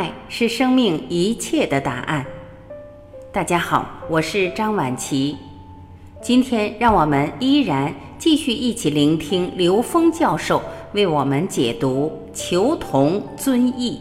爱是生命一切的答案。大家好，我是张晚琪。今天，让我们依然继续一起聆听刘峰教授为我们解读《求同尊异》。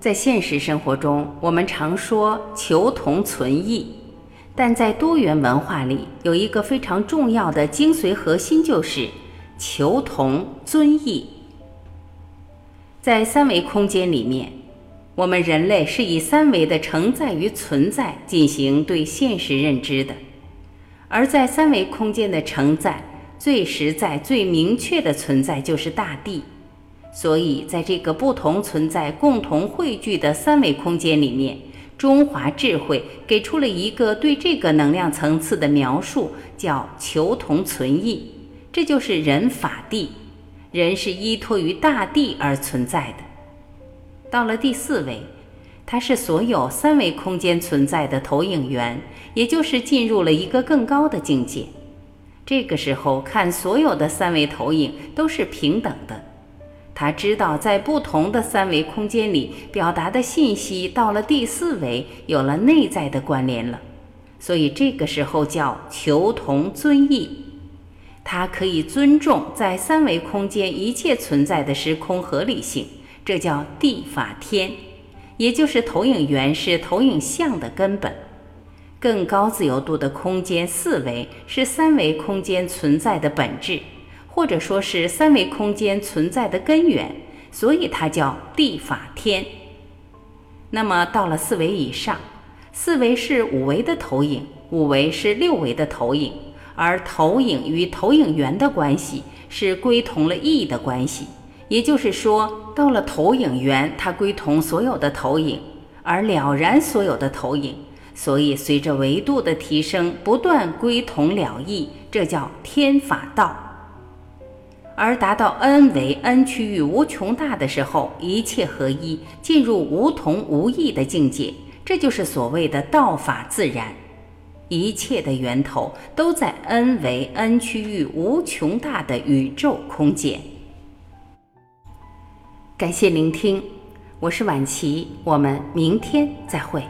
在现实生活中，我们常说求同存异，但在多元文化里，有一个非常重要的精髓核心，就是求同尊异。在三维空间里面，我们人类是以三维的承载与存在进行对现实认知的，而在三维空间的承载，最实在、最明确的存在就是大地。所以，在这个不同存在、共同汇聚的三维空间里面，中华智慧给出了一个对这个能量层次的描述，叫“求同存异”。这就是人法地，人是依托于大地而存在的。到了第四维，它是所有三维空间存在的投影源，也就是进入了一个更高的境界。这个时候，看所有的三维投影都是平等的。他知道，在不同的三维空间里表达的信息，到了第四维有了内在的关联了，所以这个时候叫求同尊异。他可以尊重在三维空间一切存在的时空合理性，这叫地法天，也就是投影源是投影像的根本。更高自由度的空间四维是三维空间存在的本质。或者说是三维空间存在的根源，所以它叫地法天。那么到了四维以上，四维是五维的投影，五维是六维的投影，而投影与投影源的关系是归同了意的关系。也就是说，到了投影源，它归同所有的投影，而了然所有的投影。所以随着维度的提升，不断归同了意，这叫天法道。而达到 n 为 n 区域无穷大的时候，一切合一，进入无同无异的境界，这就是所谓的道法自然。一切的源头都在 n 为 n 区域无穷大的宇宙空间。感谢聆听，我是晚琪，我们明天再会。